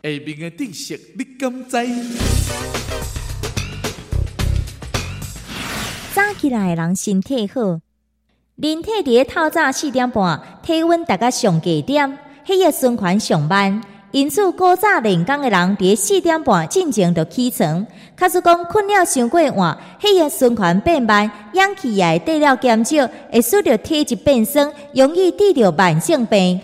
下面的知识你敢知？早起来的人身体好，人体伫咧透早四点半，体温大概上低点，血液循环上慢。因此，古早练功的人伫咧四点半进前就起床。卡实讲困了伤过晚，血液循环变慢，氧气也会得了减少，会使着体质变酸，容易得着慢性病。